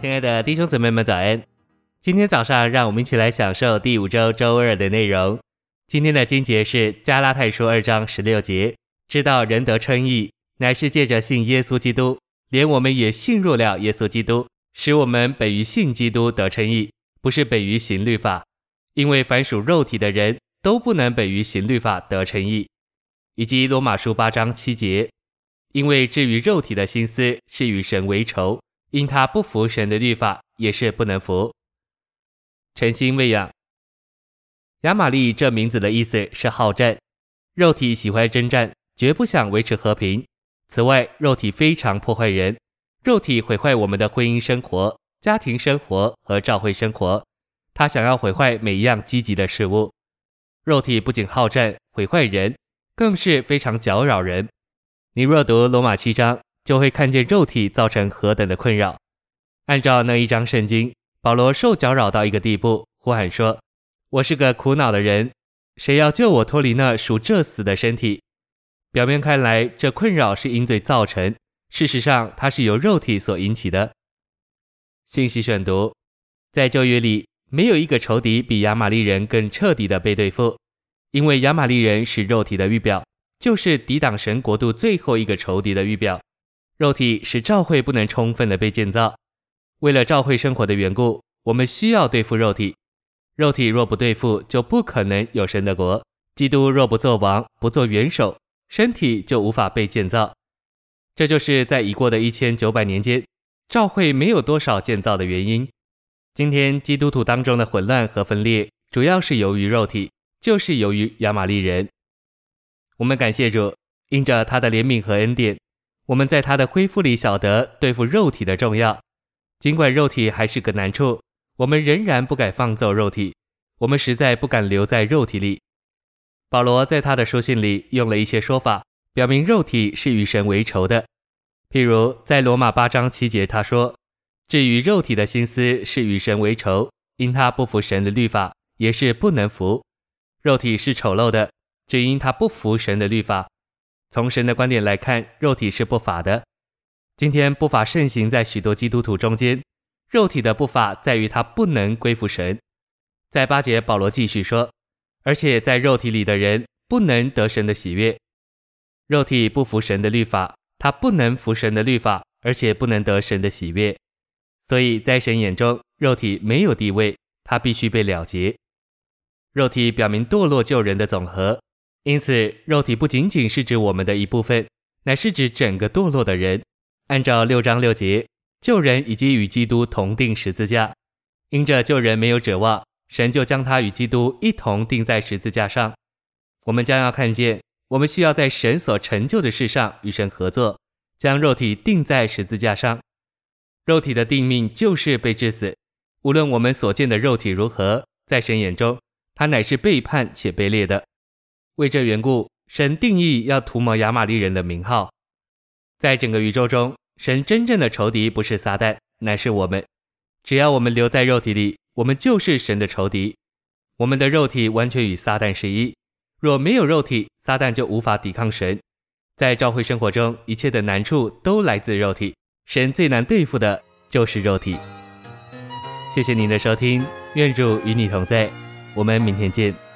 亲爱的弟兄姊妹们，早安！今天早上，让我们一起来享受第五周周二的内容。今天的经节是加拉太书二章十六节，知道人得称义，乃是借着信耶稣基督，连我们也信入了耶稣基督，使我们本于信基督得称义，不是本于行律法，因为凡属肉体的人都不能本于行律法得称义。以及罗马书八章七节，因为至于肉体的心思是与神为仇。因他不服神的律法，也是不能服。诚心喂养，亚玛利这名字的意思是好战，肉体喜欢征战，绝不想维持和平。此外，肉体非常破坏人，肉体毁坏我们的婚姻生活、家庭生活和教会生活。他想要毁坏每一样积极的事物。肉体不仅好战毁坏人，更是非常搅扰人。你若读罗马七章。就会看见肉体造成何等的困扰。按照那一章圣经，保罗受搅扰到一个地步，呼喊说：“我是个苦恼的人，谁要救我脱离那属这死的身体？”表面看来，这困扰是因罪造成，事实上，它是由肉体所引起的。信息选读：在旧约里，没有一个仇敌比亚玛力人更彻底的被对付，因为亚玛力人是肉体的预表，就是抵挡神国度最后一个仇敌的预表。肉体使教会不能充分的被建造。为了教会生活的缘故，我们需要对付肉体。肉体若不对付，就不可能有神的国。基督若不做王，不做元首，身体就无法被建造。这就是在已过的一千九百年间，教会没有多少建造的原因。今天基督徒当中的混乱和分裂，主要是由于肉体，就是由于亚玛力人。我们感谢主，因着他的怜悯和恩典。我们在他的恢复里晓得对付肉体的重要，尽管肉体还是个难处，我们仍然不敢放纵肉体，我们实在不敢留在肉体里。保罗在他的书信里用了一些说法，表明肉体是与神为仇的。譬如在罗马八章七节，他说：“至于肉体的心思是与神为仇，因他不服神的律法，也是不能服。肉体是丑陋的，只因他不服神的律法。”从神的观点来看，肉体是不法的。今天不法盛行在许多基督徒中间，肉体的不法在于它不能归服神。在八节，保罗继续说，而且在肉体里的人不能得神的喜悦。肉体不服神的律法，他不能服神的律法，而且不能得神的喜悦。所以在神眼中，肉体没有地位，他必须被了结。肉体表明堕落救人的总和。因此，肉体不仅仅是指我们的一部分，乃是指整个堕落的人。按照六章六节，旧人已经与基督同钉十字架，因着旧人没有指望，神就将他与基督一同钉在十字架上。我们将要看见，我们需要在神所成就的事上与神合作，将肉体钉在十字架上。肉体的定命就是被致死。无论我们所见的肉体如何，在神眼中，它乃是背叛且卑劣的。为这缘故，神定义要涂抹亚玛力人的名号。在整个宇宙中，神真正的仇敌不是撒旦，乃是我们。只要我们留在肉体里，我们就是神的仇敌。我们的肉体完全与撒旦是一。若没有肉体，撒旦就无法抵抗神。在教会生活中，一切的难处都来自肉体。神最难对付的就是肉体。谢谢您的收听，愿主与你同在，我们明天见。